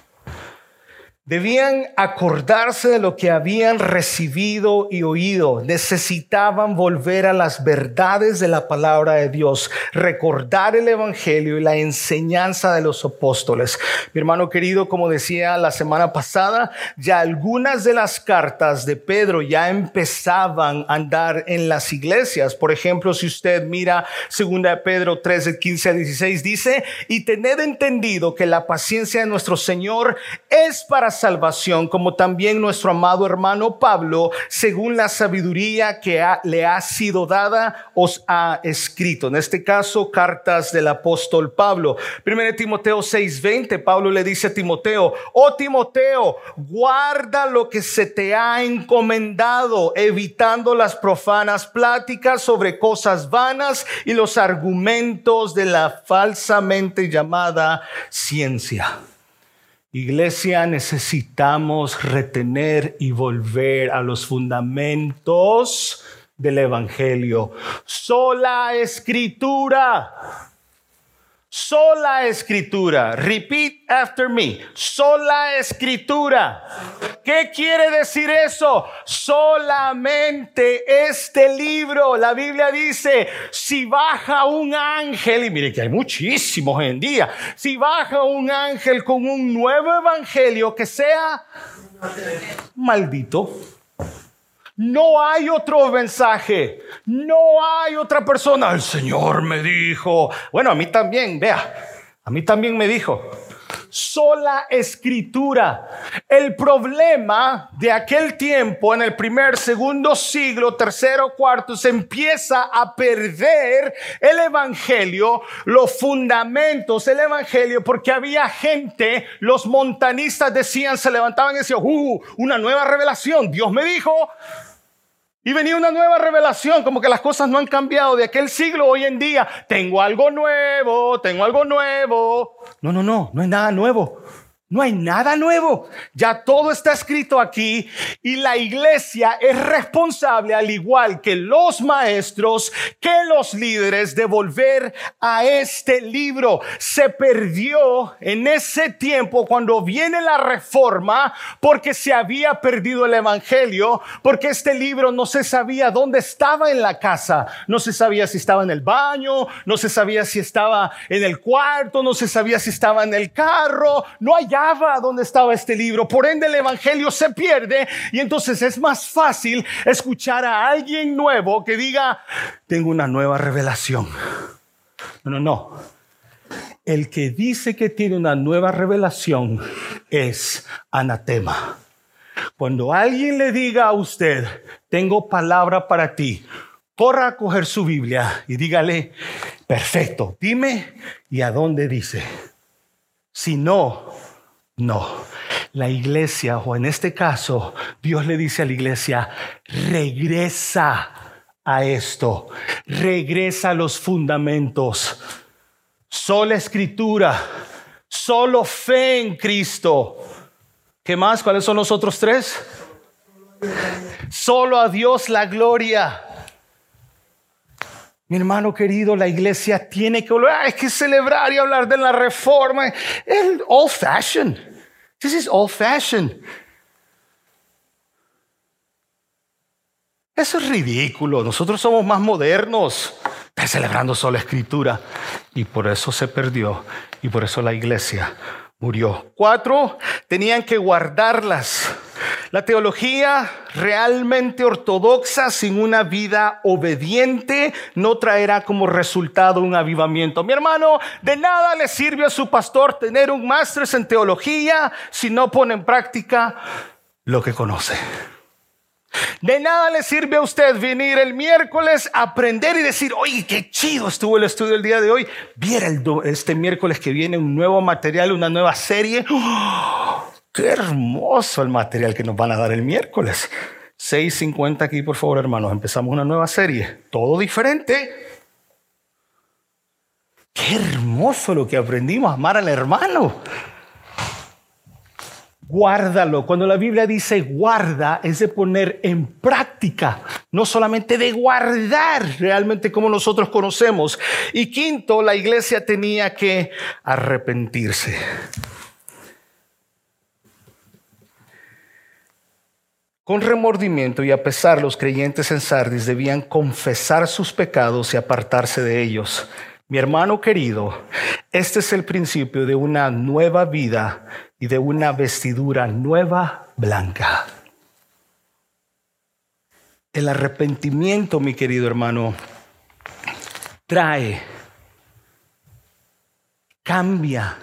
Debían acordarse de lo que habían recibido y oído. Necesitaban volver a las verdades de la palabra de Dios, recordar el Evangelio y la enseñanza de los apóstoles. Mi hermano querido, como decía la semana pasada, ya algunas de las cartas de Pedro ya empezaban a andar en las iglesias. Por ejemplo, si usted mira 2 Pedro 3, 15 a 16, dice, y tened entendido que la paciencia de nuestro Señor es para salvación, como también nuestro amado hermano Pablo, según la sabiduría que le ha sido dada, os ha escrito. En este caso, cartas del apóstol Pablo. Primero Timoteo 6:20, Pablo le dice a Timoteo, oh Timoteo, guarda lo que se te ha encomendado, evitando las profanas pláticas sobre cosas vanas y los argumentos de la falsamente llamada ciencia. Iglesia, necesitamos retener y volver a los fundamentos del Evangelio. Sola escritura Sola escritura. Repeat after me. Sola escritura. ¿Qué quiere decir eso? Solamente este libro. La Biblia dice, si baja un ángel, y mire que hay muchísimos hoy en día, si baja un ángel con un nuevo evangelio que sea maldito no hay otro mensaje, no hay otra persona. El Señor me dijo, bueno, a mí también, vea, a mí también me dijo, sola escritura. El problema de aquel tiempo, en el primer, segundo siglo, tercero, cuarto, se empieza a perder el Evangelio, los fundamentos del Evangelio, porque había gente, los montanistas decían, se levantaban y decían, uh, una nueva revelación, Dios me dijo, y venía una nueva revelación, como que las cosas no han cambiado de aquel siglo hoy en día. Tengo algo nuevo, tengo algo nuevo. No, no, no, no es nada nuevo. No hay nada nuevo. Ya todo está escrito aquí y la iglesia es responsable, al igual que los maestros, que los líderes, de volver a este libro. Se perdió en ese tiempo cuando viene la reforma porque se había perdido el evangelio, porque este libro no se sabía dónde estaba en la casa. No se sabía si estaba en el baño, no se sabía si estaba en el cuarto, no se sabía si estaba en el carro. No hay dónde estaba este libro. Por ende, el Evangelio se pierde y entonces es más fácil escuchar a alguien nuevo que diga, tengo una nueva revelación. No, no, no. El que dice que tiene una nueva revelación es anatema. Cuando alguien le diga a usted, tengo palabra para ti, corra a coger su Biblia y dígale, perfecto, dime y a dónde dice. Si no, no, la iglesia, o en este caso, Dios le dice a la iglesia, regresa a esto, regresa a los fundamentos. Sola escritura, solo fe en Cristo. ¿Qué más? ¿Cuáles son los otros tres? Solo a Dios la gloria. Mi hermano querido, la iglesia tiene que hay que celebrar y hablar de la reforma. Es old fashioned. This is old fashioned. Eso es ridículo. Nosotros somos más modernos. Está celebrando solo escritura. Y por eso se perdió. Y por eso la iglesia murió. Cuatro, tenían que guardarlas. La teología realmente ortodoxa sin una vida obediente no traerá como resultado un avivamiento. Mi hermano, de nada le sirve a su pastor tener un máster en teología si no pone en práctica lo que conoce. De nada le sirve a usted venir el miércoles a aprender y decir, oye, qué chido estuvo el estudio el día de hoy. Viera este miércoles que viene un nuevo material, una nueva serie. ¡Oh! Qué hermoso el material que nos van a dar el miércoles. 6.50 aquí, por favor, hermanos. Empezamos una nueva serie. Todo diferente. Qué hermoso lo que aprendimos, amar al hermano. Guárdalo. Cuando la Biblia dice guarda, es de poner en práctica, no solamente de guardar realmente como nosotros conocemos. Y quinto, la iglesia tenía que arrepentirse. Con remordimiento y a pesar los creyentes en Sardis debían confesar sus pecados y apartarse de ellos. Mi hermano querido, este es el principio de una nueva vida y de una vestidura nueva blanca. El arrepentimiento, mi querido hermano, trae, cambia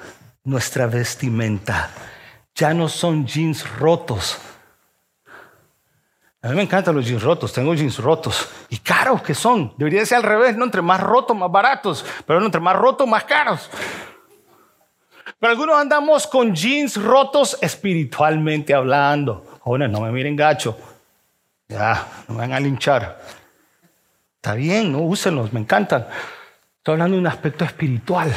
nuestra vestimenta. Ya no son jeans rotos. A mí me encantan los jeans rotos, tengo jeans rotos. Y caros que son. Debería ser al revés, ¿no? Entre más rotos, más baratos. Pero no, entre más rotos, más caros. Pero algunos andamos con jeans rotos espiritualmente hablando. Jóvenes, no me miren gacho. Ya, no me van a linchar. Está bien, no úsenlos, me encantan. Estoy hablando de un aspecto espiritual.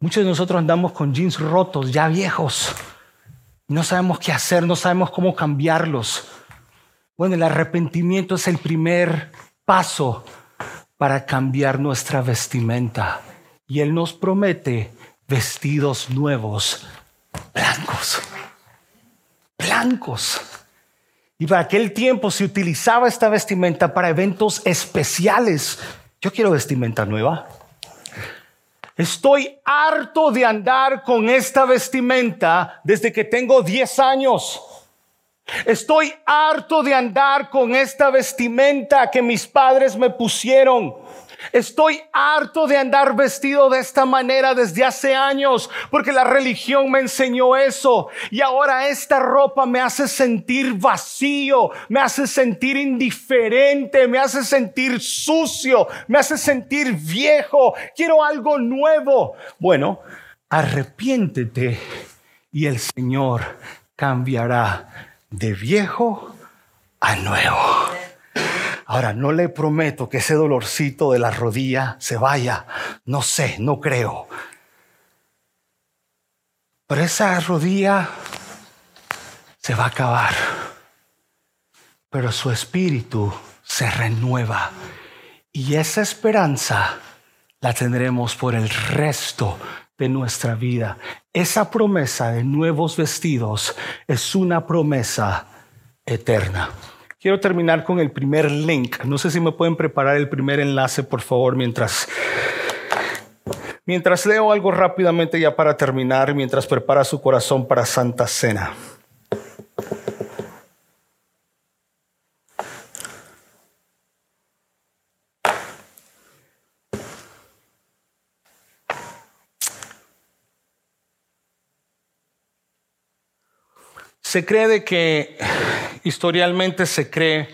Muchos de nosotros andamos con jeans rotos, ya viejos. No sabemos qué hacer, no sabemos cómo cambiarlos. Bueno, el arrepentimiento es el primer paso para cambiar nuestra vestimenta. Y Él nos promete vestidos nuevos, blancos, blancos. Y para aquel tiempo se utilizaba esta vestimenta para eventos especiales. Yo quiero vestimenta nueva. Estoy harto de andar con esta vestimenta desde que tengo 10 años. Estoy harto de andar con esta vestimenta que mis padres me pusieron. Estoy harto de andar vestido de esta manera desde hace años porque la religión me enseñó eso y ahora esta ropa me hace sentir vacío, me hace sentir indiferente, me hace sentir sucio, me hace sentir viejo, quiero algo nuevo. Bueno, arrepiéntete y el Señor cambiará de viejo a nuevo. Ahora, no le prometo que ese dolorcito de la rodilla se vaya. No sé, no creo. Pero esa rodilla se va a acabar. Pero su espíritu se renueva. Y esa esperanza la tendremos por el resto de nuestra vida. Esa promesa de nuevos vestidos es una promesa eterna. Quiero terminar con el primer link. No sé si me pueden preparar el primer enlace, por favor, mientras, mientras leo algo rápidamente ya para terminar, mientras prepara su corazón para Santa Cena. Se cree de que historialmente se cree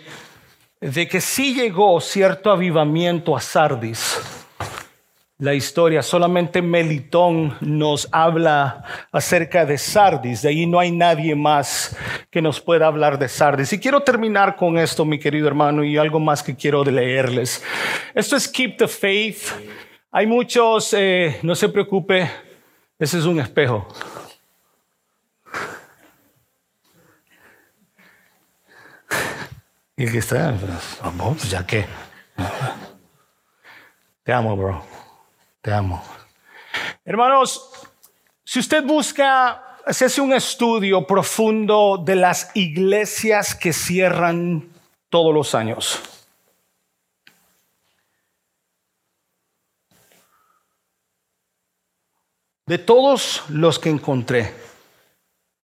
de que sí llegó cierto avivamiento a Sardis. La historia, solamente Melitón nos habla acerca de Sardis, de ahí no hay nadie más que nos pueda hablar de Sardis. Y quiero terminar con esto, mi querido hermano, y algo más que quiero leerles. Esto es Keep the Faith. Hay muchos, eh, no se preocupe, ese es un espejo. Y el que está, vamos, pues, ya que. Te amo, bro. Te amo. Hermanos, si usted busca, se hace un estudio profundo de las iglesias que cierran todos los años. De todos los que encontré,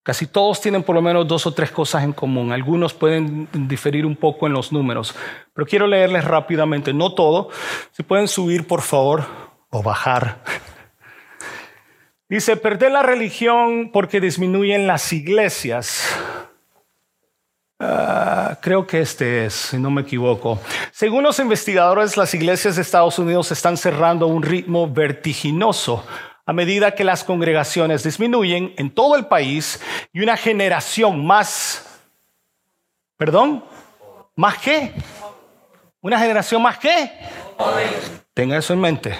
Casi todos tienen por lo menos dos o tres cosas en común. Algunos pueden diferir un poco en los números, pero quiero leerles rápidamente, no todo. Si pueden subir, por favor, o bajar. Dice, perder la religión porque disminuyen las iglesias. Ah, creo que este es, si no me equivoco. Según los investigadores, las iglesias de Estados Unidos están cerrando a un ritmo vertiginoso a medida que las congregaciones disminuyen en todo el país y una generación más, perdón, más qué, una generación más qué, tenga eso en mente.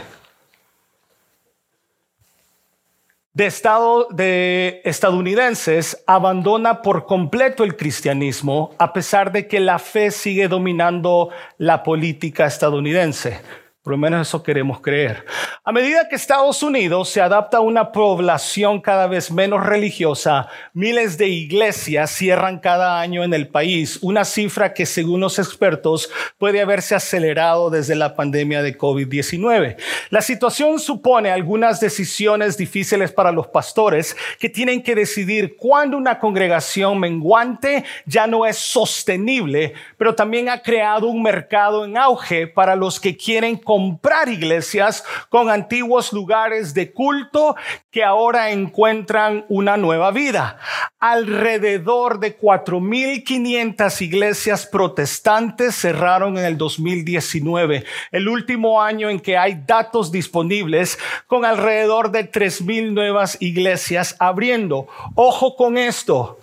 De, estado, de estadounidenses abandona por completo el cristianismo a pesar de que la fe sigue dominando la política estadounidense. Por lo menos eso queremos creer. A medida que Estados Unidos se adapta a una población cada vez menos religiosa, miles de iglesias cierran cada año en el país, una cifra que según los expertos puede haberse acelerado desde la pandemia de COVID-19. La situación supone algunas decisiones difíciles para los pastores que tienen que decidir cuándo una congregación menguante ya no es sostenible, pero también ha creado un mercado en auge para los que quieren comprar iglesias con antiguos lugares de culto que ahora encuentran una nueva vida. Alrededor de 4.500 iglesias protestantes cerraron en el 2019, el último año en que hay datos disponibles con alrededor de 3.000 nuevas iglesias abriendo. Ojo con esto.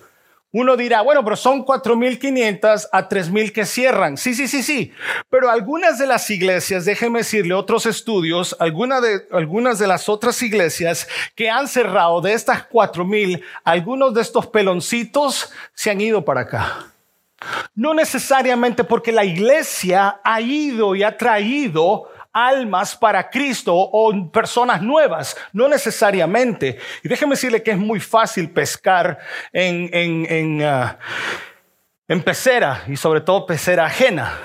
Uno dirá, bueno, pero son 4.500 a 3.000 que cierran. Sí, sí, sí, sí. Pero algunas de las iglesias, déjeme decirle, otros estudios, algunas de, algunas de las otras iglesias que han cerrado de estas 4.000, algunos de estos peloncitos se han ido para acá. No necesariamente porque la iglesia ha ido y ha traído almas para Cristo o personas nuevas, no necesariamente. Y déjeme decirle que es muy fácil pescar en, en, en, ah, en pecera y sobre todo pecera ajena.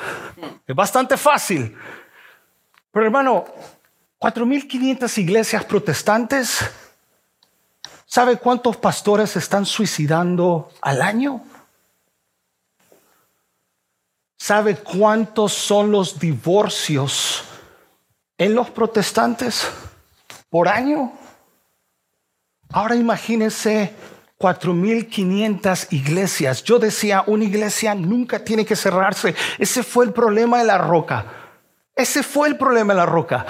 Es bastante fácil. Pero hermano, 4.500 iglesias protestantes, ¿sabe cuántos pastores están suicidando al año? ¿Sabe cuántos son los divorcios en los protestantes por año. Ahora imagínense 4.500 iglesias. Yo decía, una iglesia nunca tiene que cerrarse. Ese fue el problema de la roca. Ese fue el problema de la roca.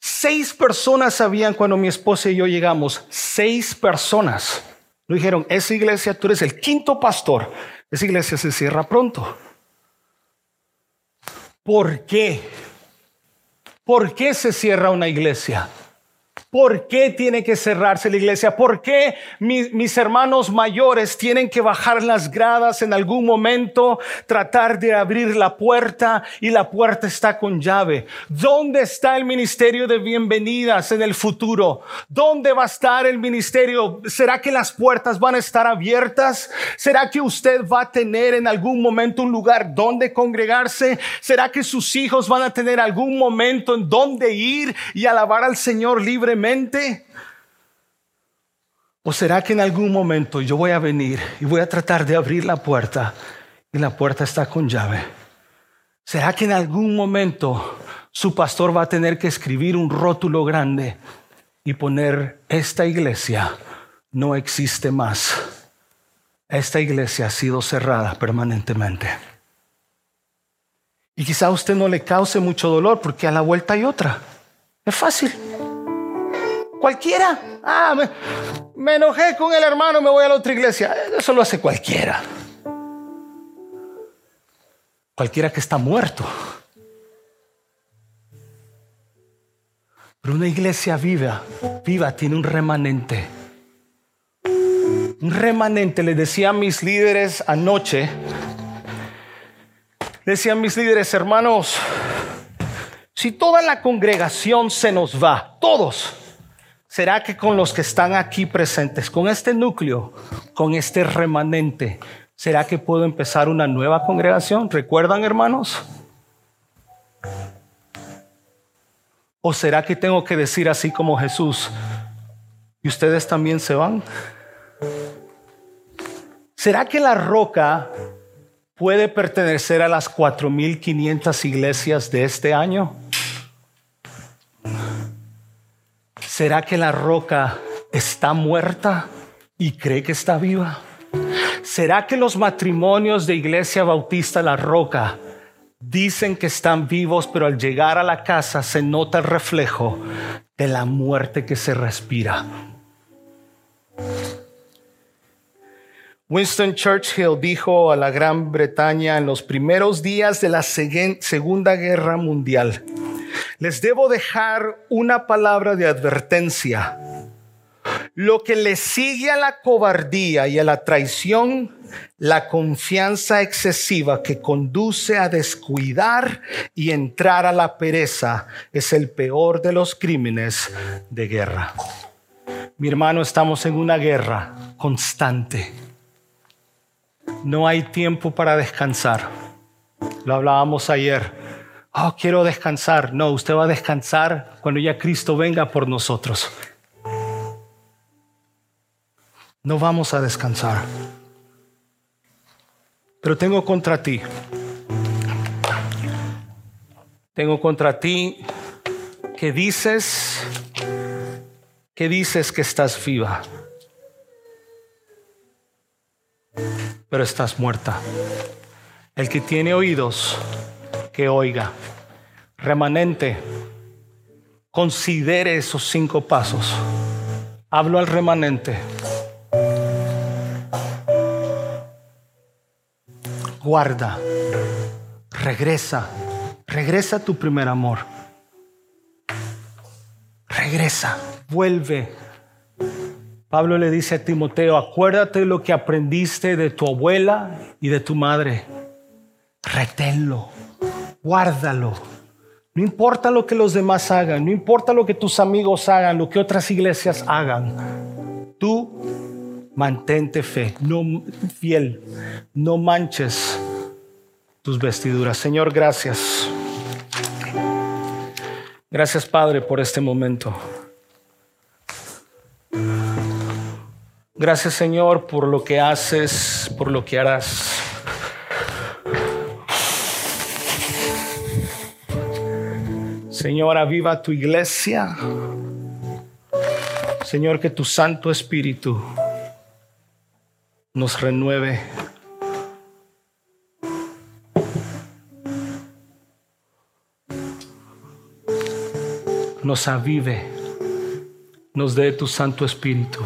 Seis personas sabían cuando mi esposa y yo llegamos. Seis personas. Lo dijeron, esa iglesia, tú eres el quinto pastor. Esa iglesia se cierra pronto. ¿Por qué? ¿Por qué se cierra una iglesia? ¿Por qué tiene que cerrarse la iglesia? ¿Por qué mis, hermanos mayores tienen que bajar las gradas en algún momento, tratar de abrir la puerta y la puerta está con llave? ¿Dónde está el ministerio de bienvenidas en el futuro? ¿Dónde va a estar el ministerio? ¿Será que las puertas van a estar abiertas? ¿Será que usted va a tener en algún momento un lugar donde congregarse? ¿Será que sus hijos van a tener algún momento en donde ir y alabar al Señor libremente? ¿O será que en algún momento yo voy a venir y voy a tratar de abrir la puerta y la puerta está con llave? ¿Será que en algún momento su pastor va a tener que escribir un rótulo grande y poner, esta iglesia no existe más? Esta iglesia ha sido cerrada permanentemente. Y quizá a usted no le cause mucho dolor porque a la vuelta hay otra. Es fácil. Cualquiera. Ah, me, enojé con el hermano, me voy a la otra iglesia. Eso lo hace cualquiera. Cualquiera que está muerto. Pero una iglesia viva, viva, tiene un remanente. Un remanente, le decía a mis líderes anoche, decían mis líderes, hermanos, si toda la congregación se nos va, todos, ¿Será que con los que están aquí presentes, con este núcleo, con este remanente, ¿será que puedo empezar una nueva congregación? ¿Recuerdan, hermanos? ¿O será que tengo que decir así como Jesús, y ustedes también se van? ¿Será que la roca puede pertenecer a las 4.500 iglesias de este año? ¿Será que la roca está muerta y cree que está viva? ¿Será que los matrimonios de Iglesia Bautista La Roca dicen que están vivos, pero al llegar a la casa se nota el reflejo de la muerte que se respira? Winston Churchill dijo a la Gran Bretaña en los primeros días de la Segunda Guerra Mundial, les debo dejar una palabra de advertencia. lo que le sigue a la cobardía y a la traición, la confianza excesiva que conduce a descuidar y entrar a la pereza es el peor de los crímenes de guerra. Mi hermano, estamos en una guerra constante. No hay tiempo para descansar. Lo hablábamos ayer. Oh, quiero descansar. No, usted va a descansar cuando ya Cristo venga por nosotros no vamos a descansar. Pero tengo contra ti, tengo contra ti que dices, que dices que estás viva, pero estás muerta. El que tiene oídos, que oiga. Remanente, considere esos cinco pasos. Hablo al remanente. guarda, regresa, regresa a tu primer amor. Regresa, vuelve. Pablo le dice a Timoteo, acuérdate lo que aprendiste de tu abuela y de tu madre. Reténlo, guárdalo. No importa lo que los demás hagan, no importa lo que tus amigos hagan, lo que otras iglesias hagan. Tú mantente fe, no fiel, no manches tus vestiduras. Señor, gracias. Gracias, Padre, por este momento. Gracias, Señor, por lo que haces, por lo que harás. Señor, aviva tu iglesia. Señor, que tu Santo Espíritu nos renueve. Nos avive, nos dé tu Santo Espíritu.